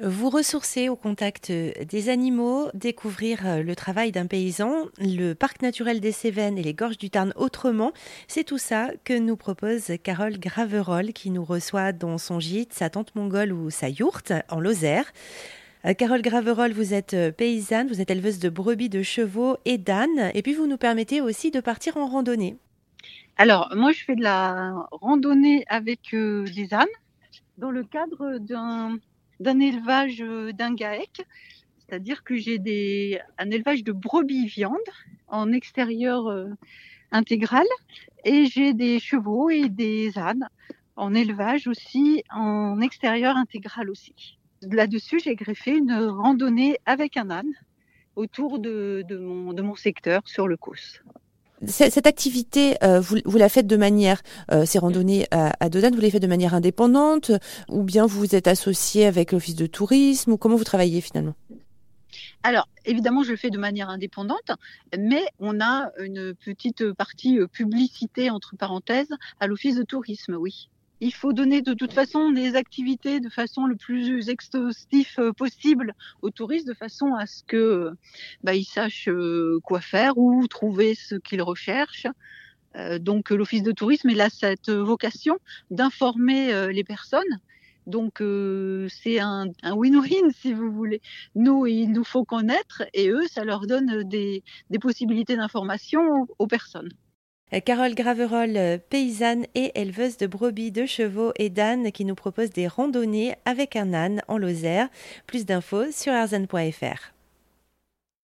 Vous ressourcer au contact des animaux, découvrir euh, le travail d'un paysan, le parc naturel des Cévennes et les gorges du Tarn autrement, c'est tout ça que nous propose Carole Graverol qui nous reçoit dans son gîte, sa tante mongole ou sa yourte en Lozère. Euh, Carole Graverol, vous êtes euh, paysanne, vous êtes éleveuse de brebis, de chevaux et d'ânes, et puis vous nous permettez aussi de partir en randonnée. Alors, moi, je fais de la randonnée avec des ânes dans le cadre d'un d'un élevage euh, d'un GAEC, c'est-à-dire que j'ai des, un élevage de brebis viande en extérieur euh, intégral et j'ai des chevaux et des ânes en élevage aussi en extérieur intégral aussi. Là-dessus, j'ai greffé une randonnée avec un âne autour de, de, mon, de mon secteur sur le Causse. Cette activité, euh, vous, la faites de manière, euh, ces randonnées à, à Dodane, vous les faites de manière indépendante ou bien vous vous êtes associé avec l'office de tourisme ou comment vous travaillez finalement? Alors, évidemment, je le fais de manière indépendante, mais on a une petite partie euh, publicité, entre parenthèses, à l'office de tourisme, oui il faut donner de toute façon des activités de façon le plus exhaustive euh, possible aux touristes de façon à ce que bah, ils sachent euh, quoi faire ou trouver ce qu'ils recherchent. Euh, donc l'office de tourisme il a cette vocation d'informer les personnes. Donc c'est un win-win si vous voulez. Nous il nous faut connaître et eux ça leur donne des, des possibilités d'information aux personnes. Carole Graverol, paysanne et éleveuse de brebis, de chevaux et d'ânes qui nous propose des randonnées avec un âne en Lozère. Plus d'infos sur arzen.fr.